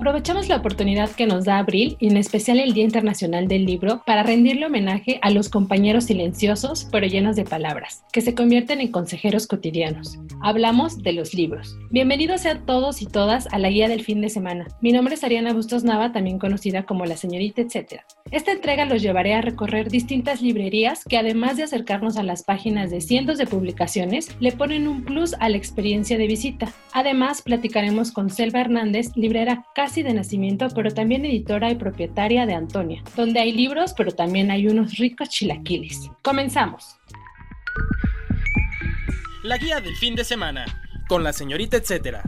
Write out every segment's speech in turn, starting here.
Aprovechamos la oportunidad que nos da Abril, y en especial el Día Internacional del Libro, para rendirle homenaje a los compañeros silenciosos pero llenos de palabras, que se convierten en consejeros cotidianos. Hablamos de los libros. Bienvenidos a todos y todas a la guía del fin de semana. Mi nombre es Ariana Bustos Nava, también conocida como la señorita etcétera. Esta entrega los llevaré a recorrer distintas librerías que además de acercarnos a las páginas de cientos de publicaciones, le ponen un plus a la experiencia de visita. Además, platicaremos con Selva Hernández, librera casi de nacimiento, pero también editora y propietaria de Antonia, donde hay libros, pero también hay unos ricos chilaquiles. Comenzamos. La guía del fin de semana, con la señorita etcétera.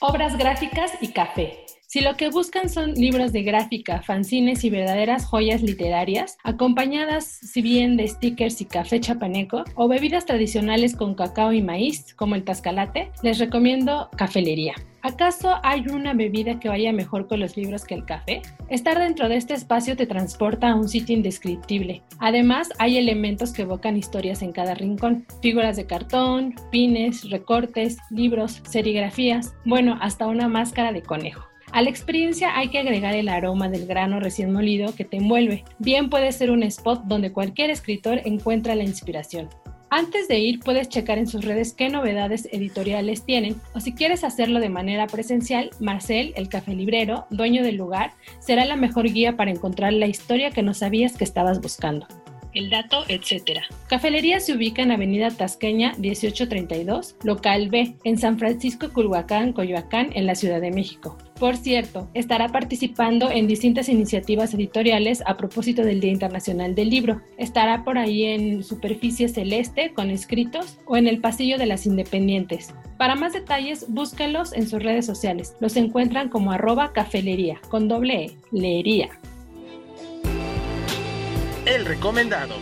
Obras gráficas y café. Si lo que buscan son libros de gráfica, fanzines y verdaderas joyas literarias, acompañadas si bien de stickers y café chapaneco, o bebidas tradicionales con cacao y maíz, como el tascalate, les recomiendo Cafelería. ¿Acaso hay una bebida que vaya mejor con los libros que el café? Estar dentro de este espacio te transporta a un sitio indescriptible. Además, hay elementos que evocan historias en cada rincón. Figuras de cartón, pines, recortes, libros, serigrafías, bueno, hasta una máscara de conejo. A la experiencia hay que agregar el aroma del grano recién molido que te envuelve. Bien puede ser un spot donde cualquier escritor encuentra la inspiración. Antes de ir puedes checar en sus redes qué novedades editoriales tienen o si quieres hacerlo de manera presencial, Marcel, el café librero, dueño del lugar, será la mejor guía para encontrar la historia que no sabías que estabas buscando el dato, etc. Cafelería se ubica en Avenida Tasqueña 1832, local B, en San Francisco Culhuacán, Coyoacán, en la Ciudad de México. Por cierto, estará participando en distintas iniciativas editoriales a propósito del Día Internacional del Libro. Estará por ahí en Superficie Celeste con escritos o en el Pasillo de las Independientes. Para más detalles, búsquenlos en sus redes sociales. Los encuentran como arroba cafelería, con doble E, leería. El recomendado.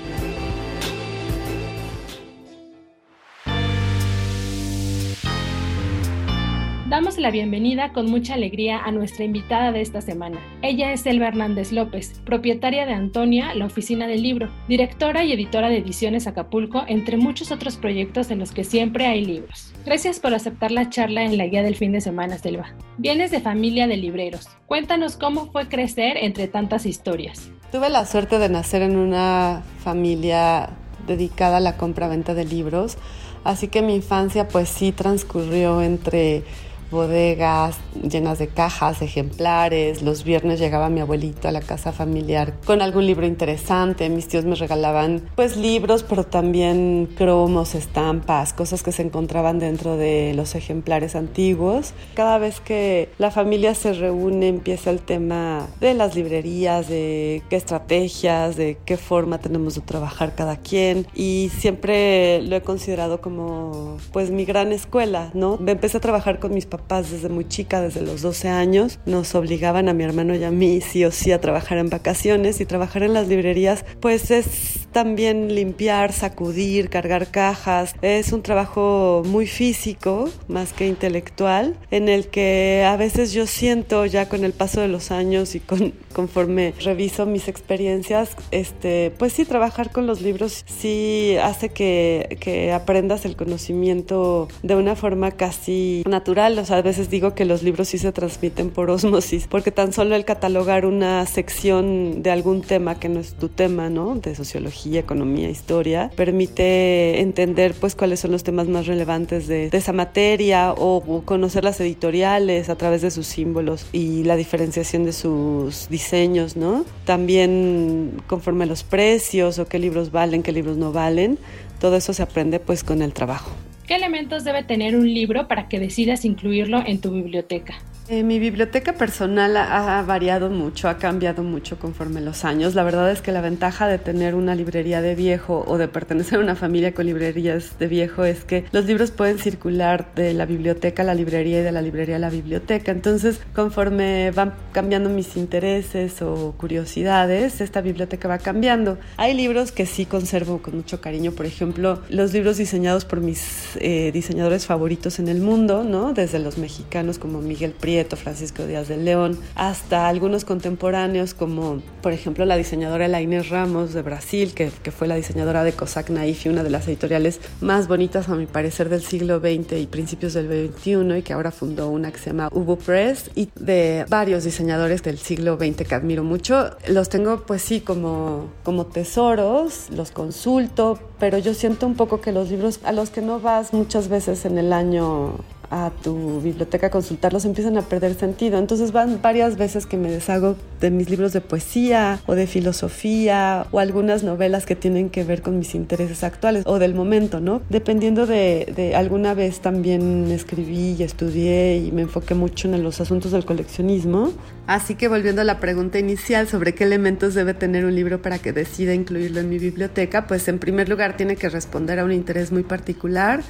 Damos la bienvenida con mucha alegría a nuestra invitada de esta semana. Ella es Elba Hernández López, propietaria de Antonia, la oficina del libro, directora y editora de Ediciones Acapulco, entre muchos otros proyectos en los que siempre hay libros. Gracias por aceptar la charla en la guía del fin de semana, Selva. Vienes de familia de libreros. Cuéntanos cómo fue crecer entre tantas historias. Tuve la suerte de nacer en una familia dedicada a la compra-venta de libros, así que mi infancia pues sí transcurrió entre bodegas llenas de cajas, ejemplares. Los viernes llegaba mi abuelito a la casa familiar con algún libro interesante. Mis tíos me regalaban pues libros, pero también cromos, estampas, cosas que se encontraban dentro de los ejemplares antiguos. Cada vez que la familia se reúne empieza el tema de las librerías, de qué estrategias, de qué forma tenemos de trabajar cada quien y siempre lo he considerado como pues mi gran escuela, ¿no? Empecé a trabajar con mis papás papás desde muy chica, desde los 12 años, nos obligaban a mi hermano y a mí sí o sí a trabajar en vacaciones y trabajar en las librerías pues es también limpiar, sacudir, cargar cajas. Es un trabajo muy físico más que intelectual en el que a veces yo siento ya con el paso de los años y con, conforme reviso mis experiencias, este, pues sí, trabajar con los libros sí hace que, que aprendas el conocimiento de una forma casi natural. O sea, a veces digo que los libros sí se transmiten por osmosis, porque tan solo el catalogar una sección de algún tema que no es tu tema, ¿no? De sociología, economía, historia, permite entender pues cuáles son los temas más relevantes de, esa materia o, conocer las editoriales a través de sus símbolos y la diferenciación de sus diseños, ¿no? También conforme a los precios o qué libros valen, qué libros no valen, todo eso se aprende pues con el trabajo. ¿Qué elementos debe tener un libro para que decidas incluirlo en tu biblioteca? Eh, mi biblioteca personal ha, variado mucho, ha cambiado mucho conforme los años. La verdad es que la ventaja de tener una librería de viejo o de pertenecer a una familia con librerías de viejo es que los libros pueden circular de la biblioteca a la librería y de la librería a la biblioteca. Entonces, conforme van cambiando mis intereses o curiosidades, esta biblioteca va cambiando. Hay libros que sí conservo con mucho cariño, por ejemplo, los libros diseñados por mis eh, diseñadores favoritos en el mundo, ¿no? Desde los mexicanos como Miguel Prieto Francisco Díaz del León, hasta algunos contemporáneos como, por ejemplo, la diseñadora la Inés Ramos de Brasil, que, fue la diseñadora de Cossack Naif, una de las editoriales más bonitas, a mi parecer, del siglo XX y principios del XXI, y que ahora fundó una que se llama Ubu Press, y de varios diseñadores del siglo XX que admiro mucho. Los tengo, pues sí, como, como tesoros, los consulto, pero yo siento un poco que los libros a los que no vas muchas veces en el año a tu biblioteca consultarlos empiezan a perder sentido. Entonces van varias veces que me deshago de mis libros de poesía o de filosofía o algunas novelas que tienen que ver con mis intereses actuales o del momento, ¿no? Dependiendo de, de alguna vez también escribí y estudié y me enfoqué mucho en los asuntos del coleccionismo. Así que volviendo a la pregunta inicial sobre qué elementos debe tener un libro para que decida incluirlo en mi biblioteca, pues en primer lugar tiene que responder a un interés muy particular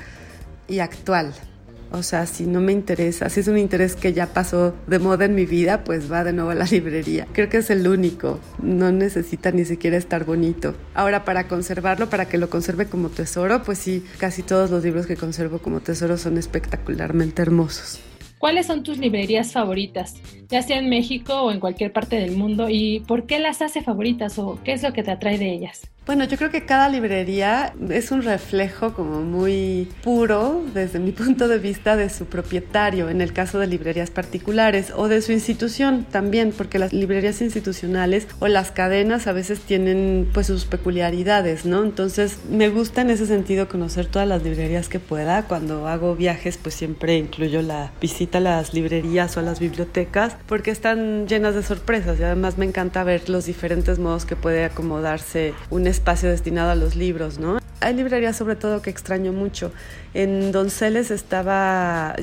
y actual. O sea, si no me interesa, si es un interés que ya pasó de moda en mi vida, pues va de nuevo a la librería. Creo que es el único. No necesita ni siquiera estar bonito. Ahora, para conservarlo, para que lo conserve como tesoro, pues sí, casi todos los libros que conservo como tesoro son espectacularmente hermosos. ¿Cuáles son tus librerías favoritas, ya sea en México o en cualquier parte del mundo? ¿Y por qué las hace favoritas o qué es lo que te atrae de ellas? Bueno, yo creo que cada librería es un reflejo como muy puro desde mi punto de vista de su propietario, en el caso de librerías particulares o de su institución también, porque las librerías institucionales o las cadenas a veces tienen pues sus peculiaridades, ¿no? Entonces me gusta en ese sentido conocer todas las librerías que pueda. Cuando hago viajes pues siempre incluyo la visita a las librerías o a las bibliotecas porque están llenas de sorpresas y además me encanta ver los diferentes modos que puede acomodarse un espacio destinado a los libros, ¿no? Hay librerías sobre todo que extraño mucho. En Donceles estaba,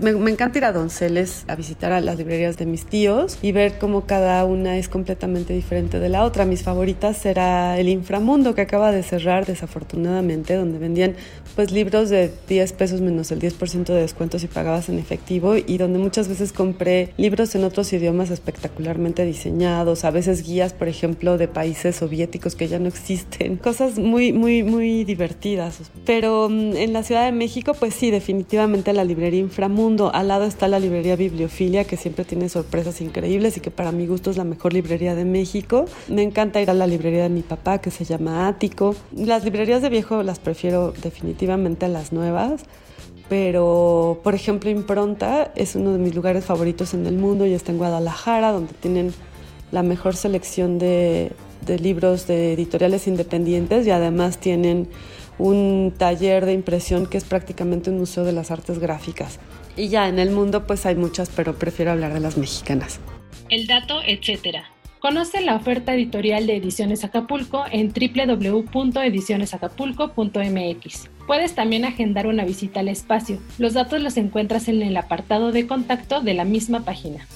me, me, encanta ir a Donceles a visitar a las librerías de mis tíos y ver cómo cada una es completamente diferente de la otra. Mis favoritas era El Inframundo que acaba de cerrar desafortunadamente, donde vendían pues libros de 10 pesos menos el 10% de descuento si pagabas en efectivo y donde muchas veces compré libros en otros idiomas espectacularmente diseñados, a veces guías, por ejemplo, de países soviéticos que ya no existen, cosas muy muy muy divertidas. Pero mm, en la ciudad de México, pues sí, definitivamente la librería Inframundo. Al lado está la librería Bibliofilia, que siempre tiene sorpresas increíbles y que para mi gusto es la mejor librería de México. Me encanta ir a la librería de mi papá, que se llama Ático. Las librerías de viejo las prefiero definitivamente a las nuevas pero por ejemplo Impronta es uno de mis lugares favoritos en el mundo y está en Guadalajara, donde tienen la mejor selección de libros de editoriales independientes y además tienen un taller de impresión que es prácticamente un museo de las artes gráficas. Y ya en el mundo pues hay muchas, pero prefiero hablar de las mexicanas. El dato, etcétera. Conoce la oferta editorial de Ediciones Acapulco en www.edicionesacapulco.mx. Puedes también agendar una visita al espacio. Los datos los encuentras en el apartado de contacto de la misma página.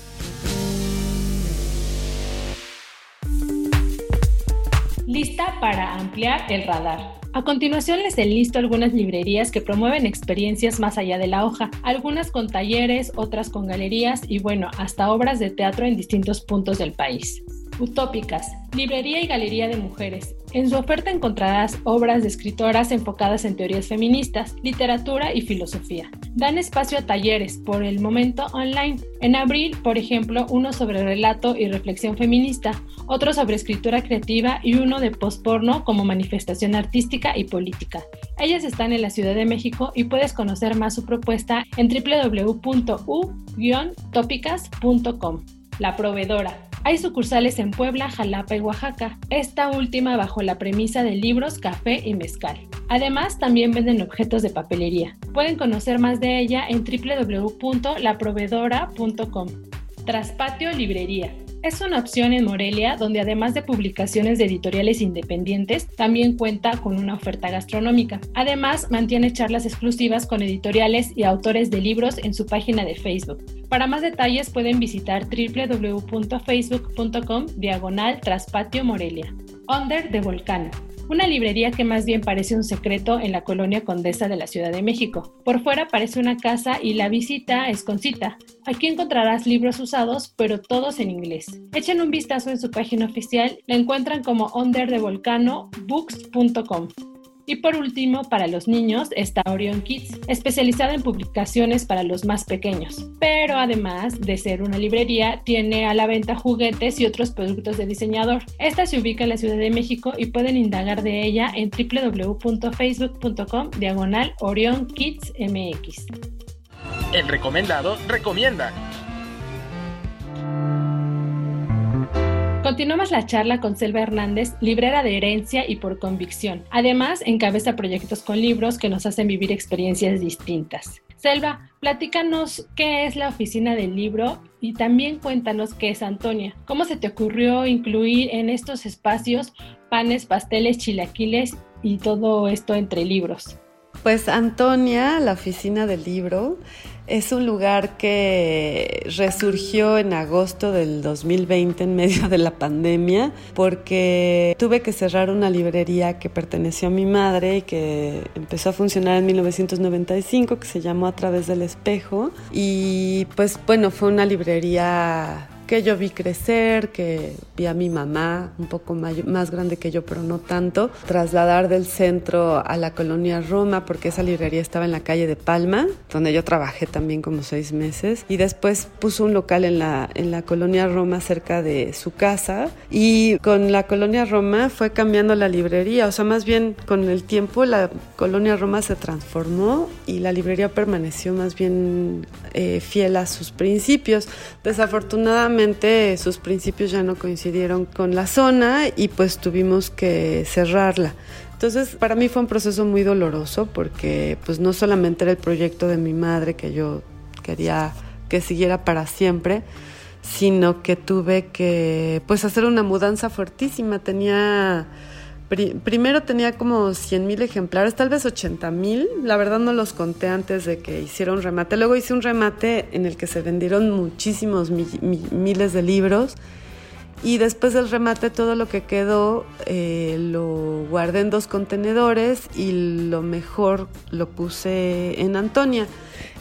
Lista para ampliar el radar. A continuación les enlisto algunas librerías que promueven experiencias más allá de la hoja, algunas con talleres, otras con galerías y bueno, hasta obras de teatro en distintos puntos del país. Utópicas, librería y galería de mujeres. En su oferta encontrarás obras de escritoras enfocadas en teorías feministas, literatura y filosofía. Dan espacio a talleres, por el momento online. En abril, por ejemplo, uno sobre relato y reflexión feminista, otro sobre escritura creativa y uno de postporno como manifestación artística y política. Ellas están en la Ciudad de México y puedes conocer más su propuesta en www.u-tópicas.com. La proveedora hay sucursales en Puebla, Jalapa y Oaxaca, esta última bajo la premisa de libros, café y mezcal. Además, también venden objetos de papelería. Pueden conocer más de ella en www.laproveedora.com. Traspatio Librería. Es una opción en Morelia donde además de publicaciones de editoriales independientes, también cuenta con una oferta gastronómica. Además, mantiene charlas exclusivas con editoriales y autores de libros en su página de Facebook. Para más detalles pueden visitar www.facebook.com diagonal traspatio Morelia. Under de Volcano una librería que más bien parece un secreto en la colonia Condesa de la Ciudad de México. Por fuera parece una casa y la visita es con cita. Aquí encontrarás libros usados, pero todos en inglés. Echen un vistazo en su página oficial, la encuentran como underdevolcanobooks.com. Y por último, para los niños está Orion Kids, especializada en publicaciones para los más pequeños. Pero además de ser una librería, tiene a la venta juguetes y otros productos de diseñador. Esta se ubica en la Ciudad de México y pueden indagar de ella en www.facebook.com diagonal Orion Kids MX. El recomendado recomienda. Continuamos la charla con Selva Hernández, librera de herencia y por convicción. Además, encabeza proyectos con libros que nos hacen vivir experiencias distintas. Selva, platícanos qué es la oficina del libro y también cuéntanos qué es Antonia. ¿Cómo se te ocurrió incluir en estos espacios panes, pasteles, chilaquiles y todo esto entre libros? Pues Antonia, la oficina del libro, es un lugar que resurgió en agosto del 2020 en medio de la pandemia porque tuve que cerrar una librería que perteneció a mi madre y que empezó a funcionar en 1995 que se llamó A través del espejo. Y pues bueno, fue una librería que yo vi crecer, que vi a mi mamá, un poco más grande que yo, pero no tanto, trasladar del centro a la colonia Roma, porque esa librería estaba en la calle de Palma, donde yo trabajé también como seis meses, y después puso un local en la, en la colonia Roma cerca de su casa, y con la colonia Roma fue cambiando la librería, o sea, más bien con el tiempo la colonia Roma se transformó y la librería permaneció más bien eh, fiel a sus principios. Desafortunadamente, sus principios ya no coincidieron con la zona y pues tuvimos que cerrarla. Entonces para mí fue un proceso muy doloroso porque pues no solamente era el proyecto de mi madre que yo quería que siguiera para siempre, sino que tuve que pues hacer una mudanza fuertísima. Tenía primero tenía como 100 mil ejemplares, tal vez 80 mil. La verdad no los conté antes de que hiciera un remate. Luego hice un remate en el que se vendieron muchísimos miles de libros. Y después del remate todo lo que quedó eh, lo guardé en dos contenedores y lo mejor lo puse en Antonia.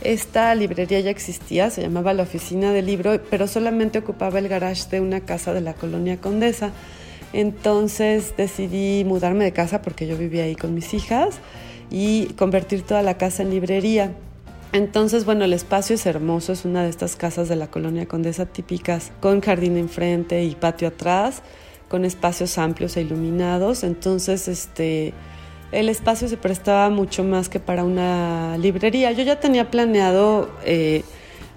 Esta librería ya existía, se llamaba la Oficina del Libro, pero solamente ocupaba el garage de una casa de la colonia Condesa. Entonces decidí mudarme de casa porque yo vivía ahí con mis hijas y convertir toda la casa en librería. Entonces, bueno, el espacio es hermoso, es una de estas casas de la colonia Condesa típicas, con jardín enfrente y patio atrás, con espacios amplios e iluminados. Entonces, este, el espacio se prestaba mucho más que para una librería. Yo ya tenía planeado eh,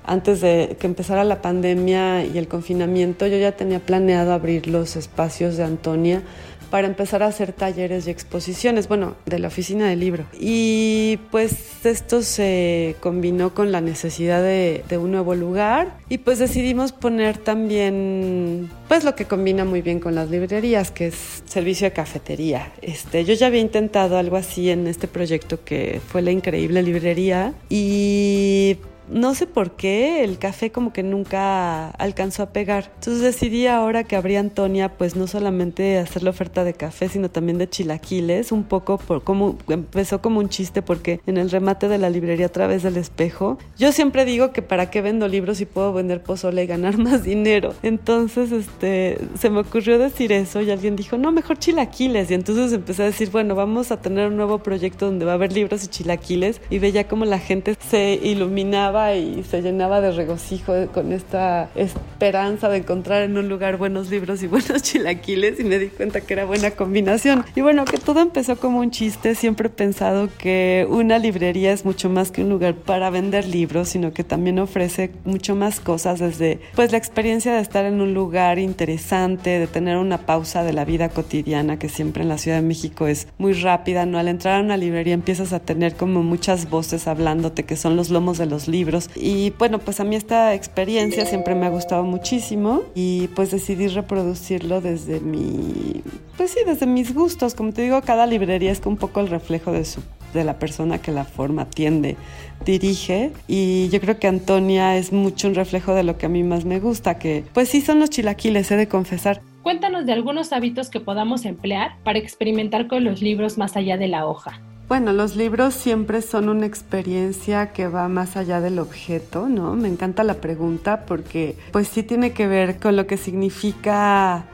antes de que empezara la pandemia y el confinamiento, yo ya tenía planeado abrir los espacios de Antonia para empezar a hacer talleres y exposiciones, bueno, de la oficina del libro. Y pues esto se combinó con la necesidad de, un nuevo lugar y pues decidimos poner también pues lo que combina muy bien con las librerías, que es servicio de cafetería. Este, yo ya había intentado algo así en este proyecto que fue la increíble librería y no sé por qué el café como que nunca alcanzó a pegar. Entonces decidí ahora que abría Antonia, pues no solamente hacer la oferta de café, sino también de chilaquiles, un poco por como empezó como un chiste porque en el remate de la librería a través del espejo, yo siempre digo que para qué vendo libros si puedo vender pozole y ganar más dinero. Entonces, este, se me ocurrió decir eso y alguien dijo, "No, mejor chilaquiles." Y entonces empecé a decir, "Bueno, vamos a tener un nuevo proyecto donde va a haber libros y chilaquiles." Y veía como la gente se iluminaba y se llenaba de regocijo con esta esperanza de encontrar en un lugar buenos libros y buenos chilaquiles y me di cuenta que era buena combinación. Y bueno, que todo empezó como un chiste, siempre he pensado que una librería es mucho más que un lugar para vender libros, sino que también ofrece mucho más cosas desde pues la experiencia de estar en un lugar interesante, de tener una pausa de la vida cotidiana que siempre en la Ciudad de México es muy rápida, ¿no? Al entrar a una librería empiezas a tener como muchas voces hablándote que son los lomos de los libros Y bueno, pues a mí esta experiencia siempre me ha gustado muchísimo y pues decidí reproducirlo desde mi, pues sí, desde mis gustos. Como te digo, cada librería es un poco el reflejo de su de la persona que la forma, atiende, dirige. Y yo creo que Antonia es mucho un reflejo de lo que a mí más me gusta, que pues sí son los chilaquiles, he de confesar. Cuéntanos de algunos hábitos que podamos emplear para experimentar con los libros más allá de la hoja. Bueno, los libros siempre son una experiencia que va más allá del objeto, ¿no? Me encanta la pregunta porque pues sí tiene que ver con lo que significa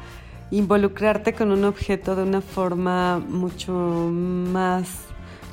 involucrarte con un objeto de una forma mucho más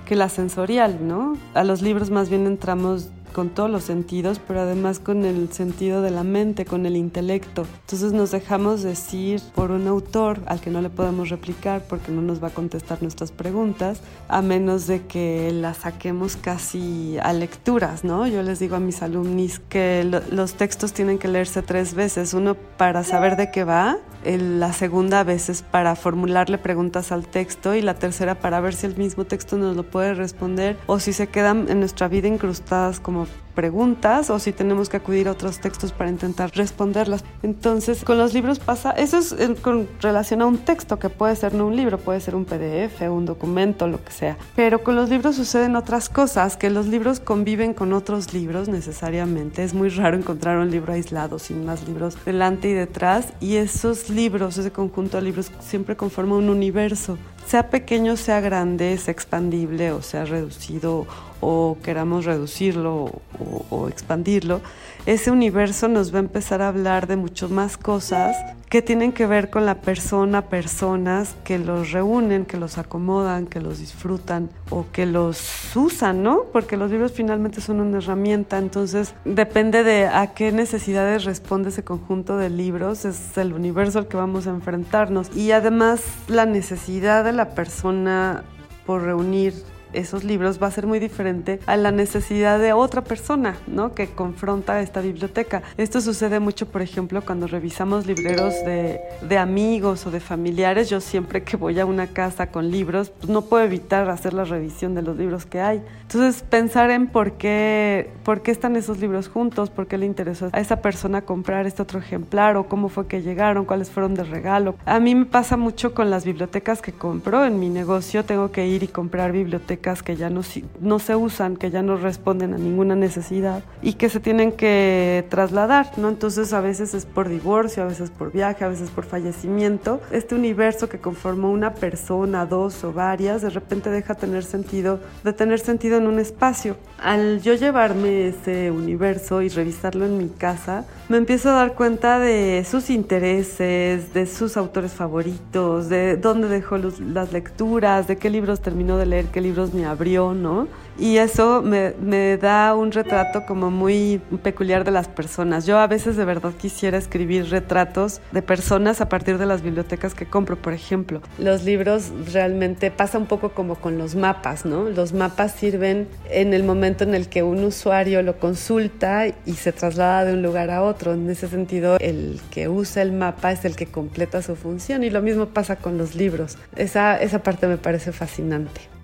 que la sensorial, ¿no? A los libros más bien entramos con todos los sentidos, pero además con el sentido de la mente, con el intelecto. Entonces nos dejamos decir por un autor al que no le podemos replicar porque no nos va a contestar nuestras preguntas, a menos de que las saquemos casi a lecturas, ¿no? Yo les digo a mis alumnis que los textos tienen que leerse tres veces, uno para saber de qué va, la segunda vez es para formularle preguntas al texto y la tercera para ver si el mismo texto nos lo puede responder o si se quedan en nuestra vida incrustadas como Ефремов. Preguntas o si tenemos que acudir a otros textos para intentar responderlas. Entonces, con los libros pasa, eso es con relación a un texto que puede ser no un libro, puede ser un PDF, un documento, lo que sea. Pero con los libros suceden otras cosas, que los libros conviven con otros libros necesariamente. Es muy raro encontrar un libro aislado sin más libros delante y detrás y esos libros, ese conjunto de libros siempre conforma un universo sea pequeño, sea grande, sea expandible o sea reducido o queramos reducirlo o, expandirlo, ese universo nos va a empezar a hablar de muchas más cosas que tienen que ver con la persona, personas que los reúnen, que los acomodan, que los disfrutan o que los usan, ¿no? Porque los libros finalmente son una herramienta, entonces depende de a qué necesidades responde ese conjunto de libros, es el universo al que vamos a enfrentarnos y además la necesidad de la persona por reunir esos libros va a ser muy diferente a la necesidad de otra persona, ¿no? Que confronta esta biblioteca. Esto sucede mucho, por ejemplo, cuando revisamos libreros de, amigos o de familiares. Yo siempre que voy a una casa con libros, pues no puedo evitar hacer la revisión de los libros que hay. Entonces, pensar en por qué, por qué están esos libros juntos, por qué le interesó a esa persona comprar este otro ejemplar o cómo fue que llegaron, cuáles fueron de regalo. A mí me pasa mucho con las bibliotecas que compro. En mi negocio tengo que ir y comprar bibliotecas que ya no, no se usan, que ya no responden a ninguna necesidad y que se tienen que trasladar, ¿no? Entonces a veces es por divorcio, a veces por viaje, a veces por fallecimiento. Este universo que conformó una persona, dos o varias, de repente deja tener sentido, de tener sentido en un espacio. Al yo llevarme ese universo y revisarlo en mi casa, me empiezo a dar cuenta de sus intereses, de sus autores favoritos, de dónde dejó las lecturas, de qué libros terminó de leer, qué libros me abrió, ¿no? Y eso me, me, da un retrato como muy peculiar de las personas. Yo a veces de verdad quisiera escribir retratos de personas a partir de las bibliotecas que compro, por ejemplo. Los libros realmente pasa un poco como con los mapas, ¿no? Los mapas sirven en el momento en el que un usuario lo consulta y se traslada de un lugar a otro. En ese sentido, el que usa el mapa es el que completa su función y lo mismo pasa con los libros. Esa, esa parte me parece fascinante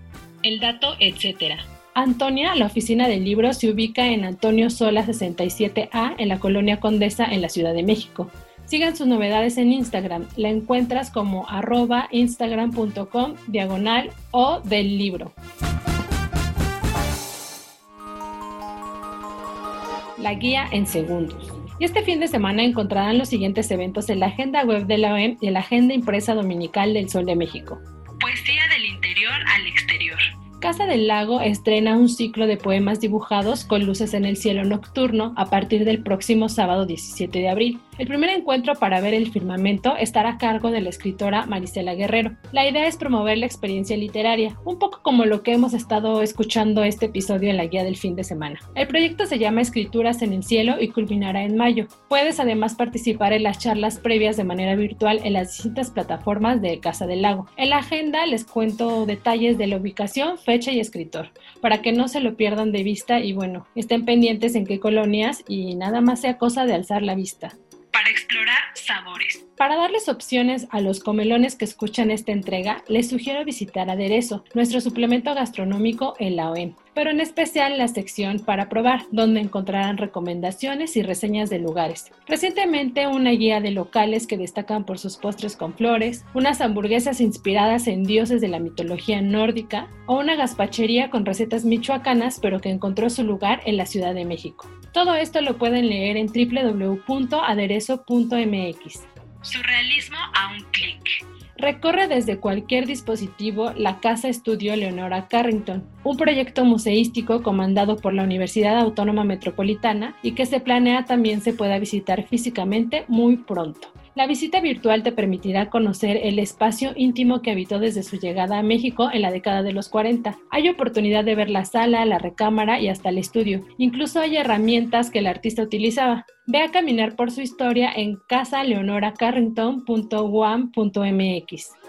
el dato, etcétera. Antonia, la oficina del libro, se ubica en Antonio Sola 67A en la colonia Condesa en la Ciudad de México. Sigan sus novedades en Instagram. La encuentras como arroba instagram.com diagonal o del libro. La guía en segundos. Y este fin de semana encontrarán los siguientes eventos en la agenda web de la OEM y en la agenda impresa dominical del Sol de México. Casa del Lago estrena un ciclo de poemas dibujados con luces en el cielo nocturno a partir del próximo sábado 17 de abril. El primer encuentro para ver el firmamento estará a cargo de la escritora Marisela Guerrero. La idea es promover la experiencia literaria, un poco como lo que hemos estado escuchando este episodio en la guía del fin de semana. El proyecto se llama Escrituras en el Cielo y culminará en mayo. Puedes además participar en las charlas previas de manera virtual en las distintas plataformas de Casa del Lago. En la agenda les cuento detalles de la ubicación, fecha y escritor, para que no se lo pierdan de vista y bueno, estén pendientes en qué colonias y nada más sea cosa de alzar la vista. Para explorar sabores. Para darles opciones a los comelones que escuchan esta entrega, les sugiero visitar Aderezo, nuestro suplemento gastronómico en la OEM, pero en especial la sección para probar, donde encontrarán recomendaciones y reseñas de lugares. Recientemente una guía de locales que destacan por sus postres con flores, unas hamburguesas inspiradas en dioses de la mitología nórdica o una gazpachería con recetas michoacanas pero que encontró su lugar en la Ciudad de México. Todo esto lo pueden leer en www.aderezo.mx. Surrealismo a un clic. Recorre desde cualquier dispositivo la Casa Estudio Leonora Carrington, un proyecto museístico comandado por la Universidad Autónoma Metropolitana y que se planea también se pueda visitar físicamente muy pronto. La visita virtual te permitirá conocer el espacio íntimo que habitó desde su llegada a México en la década de los 40. Hay oportunidad de ver la sala, la recámara y hasta el estudio. Incluso hay herramientas que el artista utilizaba. Ve a caminar por su historia en casaleonoracarrington.guam.mx.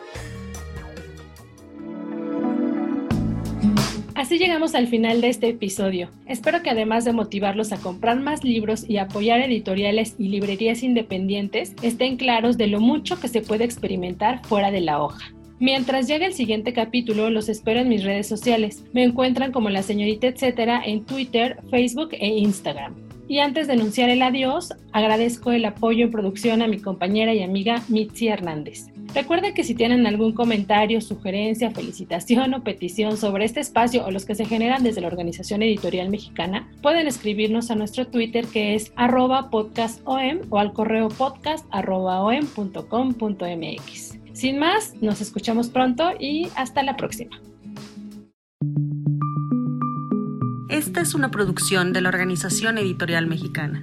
Así llegamos al final de este episodio. Espero que además de motivarlos a comprar más libros y apoyar editoriales y librerías independientes, estén claros de lo mucho que se puede experimentar fuera de la hoja. Mientras llegue el siguiente capítulo, los espero en mis redes sociales. Me encuentran como la señorita etcétera en Twitter, Facebook e Instagram. Y antes de anunciar el adiós, agradezco el apoyo en producción a mi compañera y amiga Mitzi Hernández. Recuerden que si tienen algún comentario, sugerencia, felicitación o petición sobre este espacio o los que se generan desde la Organización Editorial Mexicana, pueden escribirnos a nuestro Twitter que es arroba podcastom o al correo podcast.om.com.mx. Sin más, nos escuchamos pronto y hasta la próxima. Esta es una producción de la Organización Editorial Mexicana.